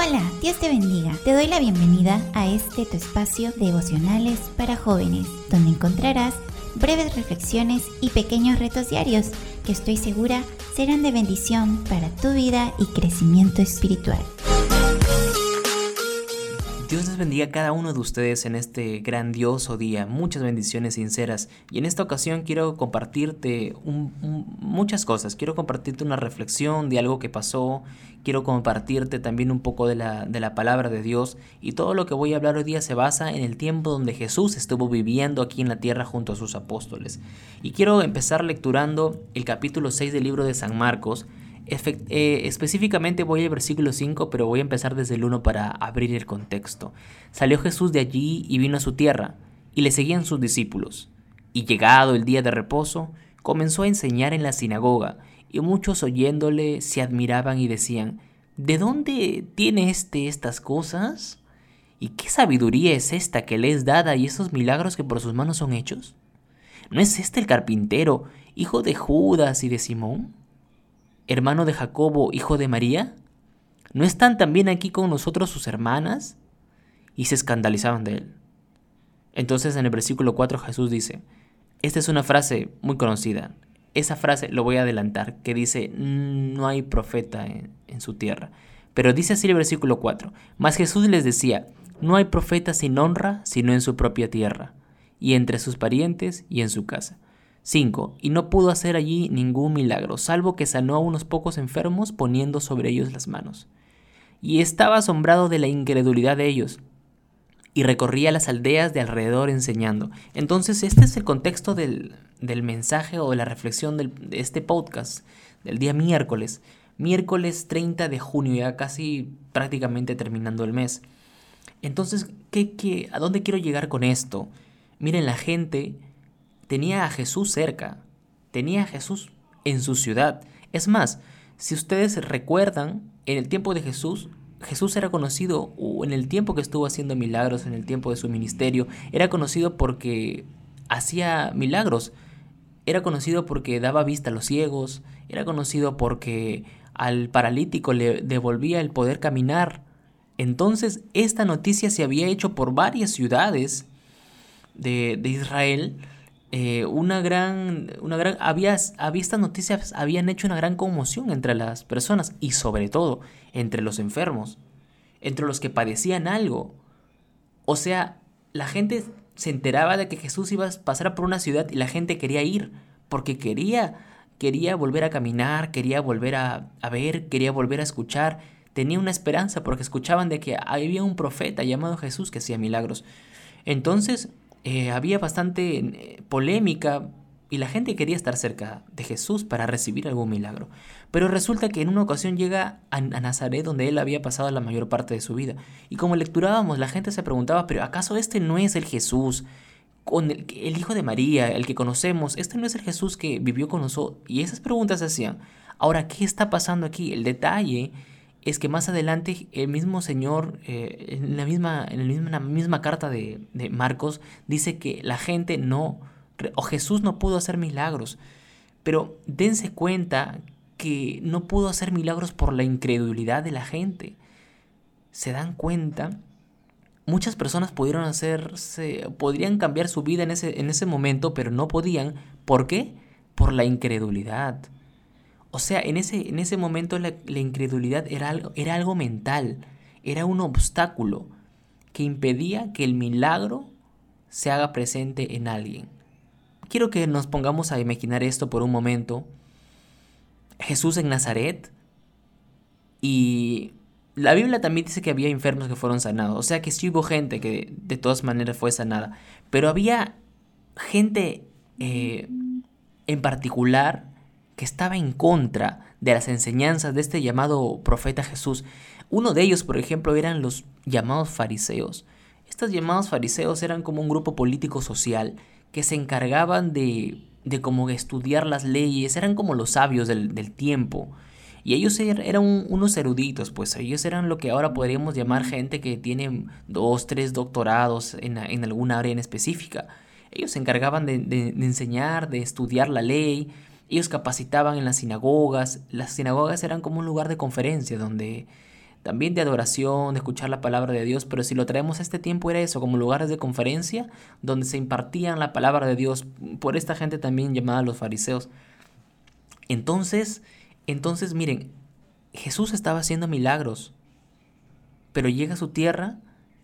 Hola, Dios te bendiga. Te doy la bienvenida a este tu espacio devocionales para jóvenes, donde encontrarás breves reflexiones y pequeños retos diarios que estoy segura serán de bendición para tu vida y crecimiento espiritual. Dios les bendiga a cada uno de ustedes en este grandioso día. Muchas bendiciones sinceras. Y en esta ocasión quiero compartirte muchas cosas. Quiero compartirte una reflexión de algo que pasó. Quiero compartirte también un poco de la, de la palabra de Dios. Y todo lo que voy a hablar hoy día se basa en el tiempo donde Jesús estuvo viviendo aquí en la tierra junto a sus apóstoles. Y quiero empezar lecturando el capítulo 6 del libro de San Marcos eh, específicamente voy al versículo 5, pero voy a empezar desde el 1 para abrir el contexto. Salió Jesús de allí y vino a su tierra, y le seguían sus discípulos. Y llegado el día de reposo, comenzó a enseñar en la sinagoga, y muchos oyéndole se admiraban y decían, ¿De dónde tiene éste estas cosas? ¿Y qué sabiduría es esta que le es dada y esos milagros que por sus manos son hechos? ¿No es este el carpintero, hijo de Judas y de Simón? Hermano de Jacobo, hijo de María? ¿No están también aquí con nosotros sus hermanas? Y se escandalizaban de él. Entonces en el versículo 4 Jesús dice, esta es una frase muy conocida. Esa frase lo voy a adelantar, que dice, no hay profeta en, en su tierra. Pero dice así el versículo 4, mas Jesús les decía, no hay profeta sin honra sino en su propia tierra, y entre sus parientes y en su casa. 5. Y no pudo hacer allí ningún milagro, salvo que sanó a unos pocos enfermos poniendo sobre ellos las manos. Y estaba asombrado de la incredulidad de ellos, y recorría las aldeas de alrededor enseñando. Entonces este es el contexto del, mensaje o de la reflexión de este podcast del día miércoles. Miércoles 30 de junio, ya casi prácticamente terminando el mes. Entonces, ¿qué, qué, a dónde quiero llegar con esto? Miren, la gente tenía a Jesús cerca, tenía a Jesús en su ciudad. Es más, si ustedes recuerdan, en el tiempo de Jesús, Jesús era conocido, en el tiempo que estuvo haciendo milagros, en el tiempo de su ministerio, era conocido porque hacía milagros, era conocido porque daba vista a los ciegos, era conocido porque al paralítico le devolvía el poder caminar. Entonces, esta noticia se había hecho por varias ciudades de, de Israel, eh, una gran, una había, había estas noticias habían hecho una gran conmoción entre las personas y sobre todo entre los enfermos, entre los que padecían algo. O sea, la gente se enteraba de que Jesús iba a pasar por una ciudad y la gente quería ir porque quería, quería volver a caminar, quería volver a ver, quería volver a escuchar. Tenía una esperanza porque escuchaban de que había un profeta llamado Jesús que hacía milagros. Entonces, eh, había bastante eh, polémica y la gente quería estar cerca de Jesús para recibir algún milagro. Pero resulta que en una ocasión llega a, Nazaret donde él había pasado la mayor parte de su vida. Y como lecturábamos, la gente se preguntaba, pero ¿acaso este no es el Jesús? Con el, el, hijo de María, el que conocemos, este no es el Jesús que vivió con nosotros. Y esas preguntas se hacían. Ahora, ¿qué está pasando aquí? El detalle es que más adelante el mismo Señor, eh, en, la misma, en, la misma carta de, de, Marcos, dice que la gente no, o Jesús no pudo hacer milagros. Pero dense cuenta que no pudo hacer milagros por la incredulidad de la gente. ¿Se dan cuenta? Muchas personas pudieron hacerse, podrían cambiar su vida en ese, en ese momento, pero no podían. ¿Por qué? Por la incredulidad. O sea, en ese, en ese momento la, incredulidad era algo, era algo mental, era un obstáculo que impedía que el milagro se haga presente en alguien. Quiero que nos pongamos a imaginar esto por un momento. Jesús en Nazaret y la Biblia también dice que había enfermos que fueron sanados, o sea que sí hubo gente que de todas maneras fue sanada, pero había gente eh, en particular que estaba en contra de las enseñanzas de este llamado profeta Jesús. Uno de ellos, por ejemplo, eran los llamados fariseos. Estos llamados fariseos eran como un grupo político social que se encargaban de, de como estudiar las leyes, eran como los sabios del, tiempo. Y ellos er, eran unos eruditos, pues ellos eran lo que ahora podríamos llamar gente que tiene dos, tres doctorados en, en alguna área en específica. Ellos se encargaban de, de enseñar, de estudiar la ley, ellos capacitaban en las sinagogas. Las sinagogas eran como un lugar de conferencia donde, también de adoración, de escuchar la palabra de Dios, pero si lo traemos a este tiempo era eso, como lugares de conferencia donde se impartían la palabra de Dios por esta gente también llamada los fariseos. Entonces, entonces miren, Jesús estaba haciendo milagros, pero llega a su tierra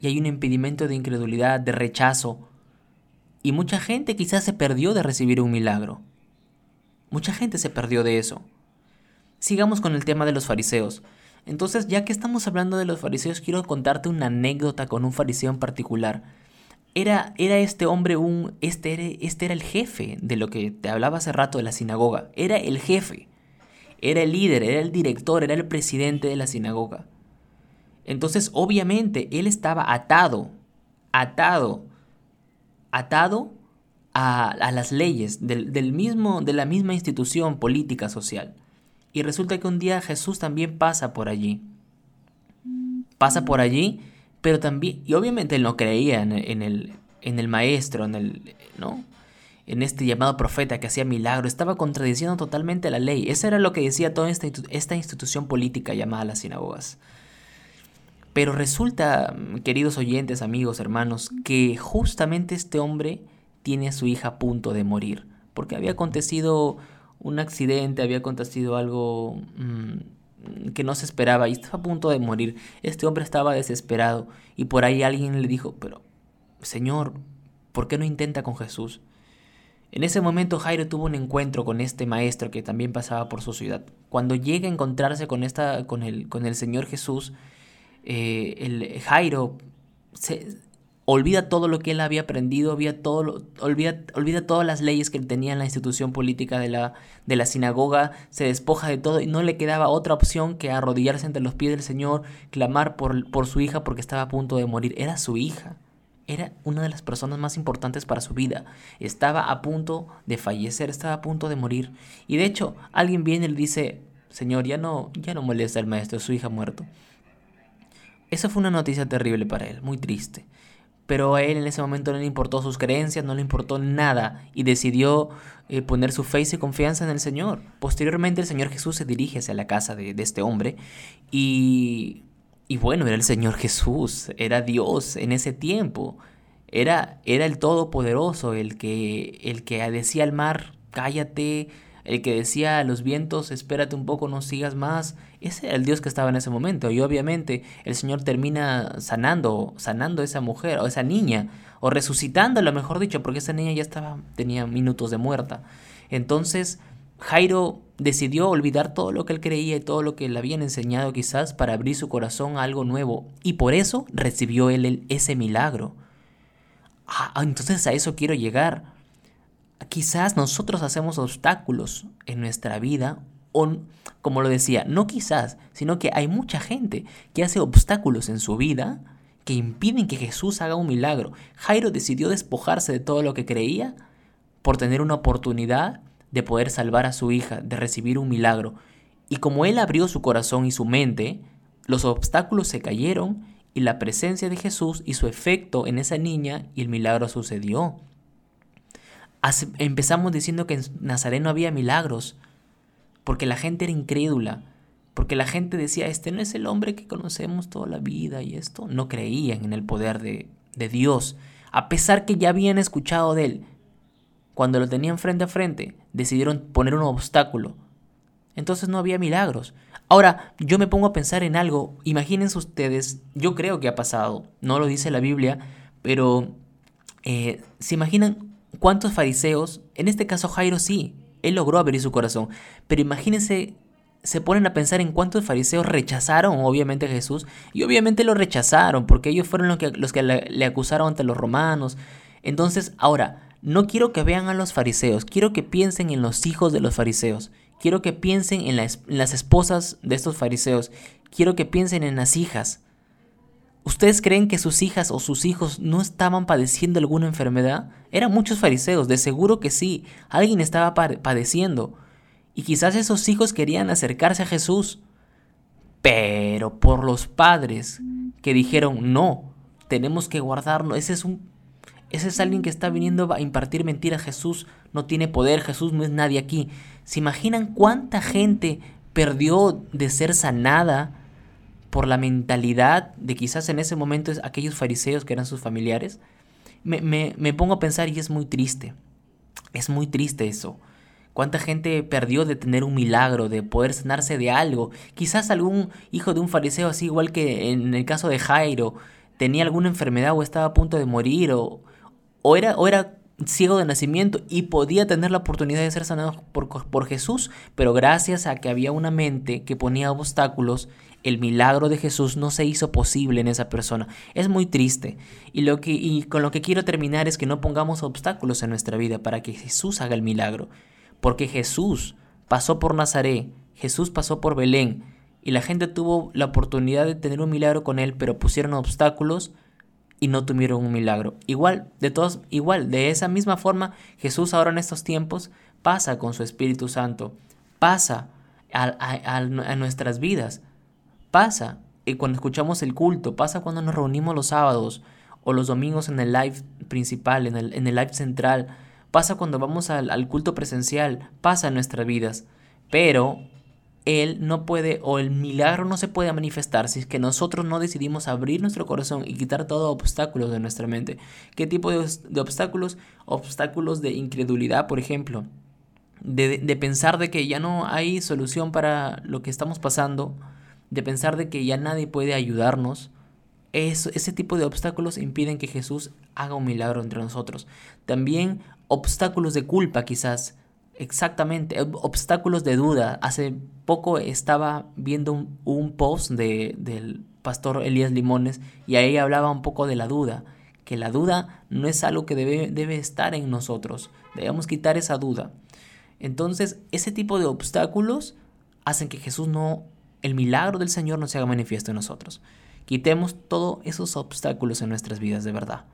y hay un impedimento de incredulidad, de rechazo, y mucha gente quizás se perdió de recibir un milagro. Mucha gente se perdió de eso. Sigamos con el tema de los fariseos. Entonces, ya que estamos hablando de los fariseos, quiero contarte una anécdota con un fariseo en particular. Era, era este hombre un. Este era, este era el jefe de lo que te hablaba hace rato de la sinagoga. Era el jefe. Era el líder, era el director, era el presidente de la sinagoga. Entonces, obviamente, él estaba atado, atado, atado a, las leyes del, mismo, de la misma institución política social. Y resulta que un día Jesús también pasa por allí. Pasa por allí, pero también, y obviamente él no creía en, el, en el maestro, en el, ¿no? En este llamado profeta que hacía milagro, estaba contradiciendo totalmente la ley. Eso era lo que decía toda esta, esta institución política llamada las sinagogas. Pero resulta, queridos oyentes, amigos, hermanos, que justamente este hombre tiene a su hija a punto de morir, porque había acontecido un accidente, había acontecido algo mm, que no se esperaba y estaba a punto de morir. Este hombre estaba desesperado y por ahí alguien le dijo, pero Señor, ¿por qué no intenta con Jesús? En ese momento Jairo tuvo un encuentro con este maestro que también pasaba por su ciudad. Cuando llega a encontrarse con, esta, con, el, con el Señor Jesús, eh, el Jairo se, olvida todo lo que él había aprendido, olvida, todas las leyes que tenía en la institución política de la, sinagoga, se despoja de todo y no le quedaba otra opción que arrodillarse ante los pies del Señor, clamar por, por su hija porque estaba a punto de morir. Era su hija. Era una de las personas más importantes para su vida. Estaba a punto de fallecer, estaba a punto de morir. Y de hecho, alguien viene y le dice, Señor, ya no, ya no molesta al maestro, su hija ha muerto. Esa fue una noticia terrible para él, muy triste pero a él en ese momento no le importó sus creencias, no le importó nada y decidió eh, poner su fe y su confianza en el Señor. Posteriormente el Señor Jesús se dirige hacia la casa de, este hombre y, y, bueno, era el Señor Jesús, era Dios en ese tiempo, era, era el Todopoderoso, el que, el que decía al mar, cállate, el que decía a los vientos, espérate un poco, no sigas más, ese era el Dios que estaba en ese momento. Y obviamente el Señor termina sanando, sanando a esa mujer o esa niña, o resucitándola, mejor dicho, porque esa niña ya estaba, tenía minutos de muerta. Entonces, Jairo decidió olvidar todo lo que él creía y todo lo que le habían enseñado quizás para abrir su corazón a algo nuevo. Y por eso recibió él ese milagro. Ah, entonces a eso quiero llegar. Quizás nosotros hacemos obstáculos en nuestra vida o, como lo decía, no quizás, sino que hay mucha gente que hace obstáculos en su vida que impiden que Jesús haga un milagro. Jairo decidió despojarse de todo lo que creía por tener una oportunidad de poder salvar a su hija, de recibir un milagro. Y como él abrió su corazón y su mente, los obstáculos se cayeron y la presencia de Jesús hizo efecto en esa niña y el milagro sucedió empezamos diciendo que en Nazaret no había milagros, porque la gente era incrédula, porque la gente decía, este no es el hombre que conocemos toda la vida y esto, no creían en el poder de, de Dios, a pesar que ya habían escuchado de él. Cuando lo tenían frente a frente, decidieron poner un obstáculo. Entonces no había milagros. Ahora, yo me pongo a pensar en algo, imagínense ustedes, yo creo que ha pasado, no lo dice la Biblia, pero eh, ¿se imaginan cuántos fariseos, en este caso Jairo sí, él logró abrir su corazón, pero imagínense, se ponen a pensar en cuántos fariseos rechazaron obviamente a Jesús, y obviamente lo rechazaron, porque ellos fueron los que, los que le, acusaron ante los romanos. Entonces, ahora, no quiero que vean a los fariseos, quiero que piensen en los hijos de los fariseos, quiero que piensen en, en las esposas de estos fariseos, quiero que piensen en las hijas. ¿Ustedes creen que sus hijas o sus hijos no estaban padeciendo alguna enfermedad? Eran muchos fariseos, de seguro que sí, alguien estaba padeciendo. Y quizás esos hijos querían acercarse a Jesús. Pero por los padres que dijeron, no, tenemos que guardarlo, ese es un... Ese es alguien que está viniendo a impartir mentiras. Jesús no tiene poder, Jesús no es nadie aquí. ¿Se imaginan cuánta gente perdió de ser sanada por la mentalidad de quizás en ese momento aquellos fariseos que eran sus familiares, me, me pongo a pensar y es muy triste. Es muy triste eso. ¿Cuánta gente perdió de tener un milagro, de poder sanarse de algo? Quizás algún hijo de un fariseo, así igual que en el caso de Jairo, tenía alguna enfermedad o estaba a punto de morir o, o, era, o era ciego de nacimiento y podía tener la oportunidad de ser sanado por, por Jesús, pero gracias a que había una mente que ponía obstáculos, el milagro de Jesús no se hizo posible en esa persona. Es muy triste. Y, lo que, y con lo que quiero terminar es que no pongamos obstáculos en nuestra vida para que Jesús haga el milagro. Porque Jesús pasó por Nazaret, Jesús pasó por Belén, y la gente tuvo la oportunidad de tener un milagro con él, pero pusieron obstáculos y no tuvieron un milagro. Igual, de todos, igual, de esa misma forma, Jesús ahora en estos tiempos pasa con su Espíritu Santo, pasa a, nuestras vidas, pasa y cuando escuchamos el culto, pasa cuando nos reunimos los sábados o los domingos en el live principal, en el, en el live central, pasa cuando vamos al, al culto presencial, pasa en nuestras vidas. Pero él no puede o el milagro no se puede manifestar si es que nosotros no decidimos abrir nuestro corazón y quitar todo obstáculos de nuestra mente. ¿Qué tipo de, obstáculos? Obstáculos de incredulidad, por ejemplo. De, de, pensar de que ya no hay solución para lo que estamos pasando. De pensar de que ya nadie puede ayudarnos. ese tipo de obstáculos impiden que Jesús haga un milagro entre nosotros. También obstáculos de culpa quizás Exactamente, obstáculos de duda. Hace poco estaba viendo un, post de, del pastor Elías Limones y ahí hablaba un poco de la duda, que la duda no es algo que debe, debe estar en nosotros, debemos quitar esa duda. Entonces, ese tipo de obstáculos hacen que Jesús no, el milagro del Señor no se haga manifiesto en nosotros. Quitemos todos esos obstáculos en nuestras vidas de verdad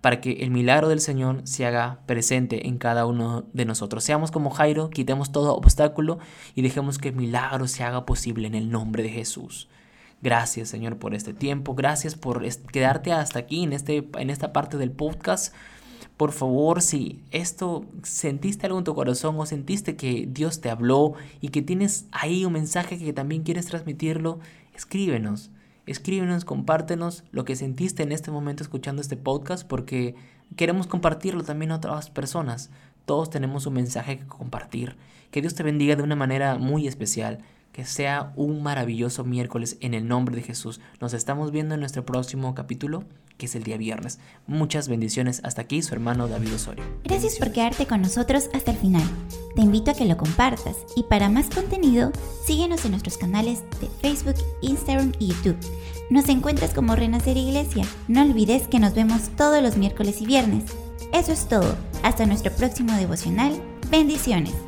para que el milagro del Señor se haga presente en cada uno de nosotros. Seamos como Jairo, quitemos todo obstáculo y dejemos que el milagro se haga posible en el nombre de Jesús. Gracias Señor por este tiempo, gracias por quedarte hasta aquí en, este, en esta parte del podcast. Por favor, si esto sentiste algo en tu corazón o sentiste que Dios te habló y que tienes ahí un mensaje que también quieres transmitirlo, escríbenos escríbenos, compártenos lo que sentiste en este momento escuchando este podcast porque queremos compartirlo también a otras personas. Todos tenemos un mensaje que compartir. Que Dios te bendiga de una manera muy especial. Que sea un maravilloso miércoles en el nombre de Jesús. Nos estamos viendo en nuestro próximo capítulo, que es el día viernes. Muchas bendiciones. Hasta aquí su hermano David Osorio. Gracias por quedarte con nosotros hasta el final. Te invito a que lo compartas y para más contenido, síguenos en nuestros canales de Facebook, Instagram y YouTube. Nos encuentras como Renacer Iglesia. No olvides que nos vemos todos los miércoles y viernes. Eso es todo. Hasta nuestro próximo devocional. Bendiciones.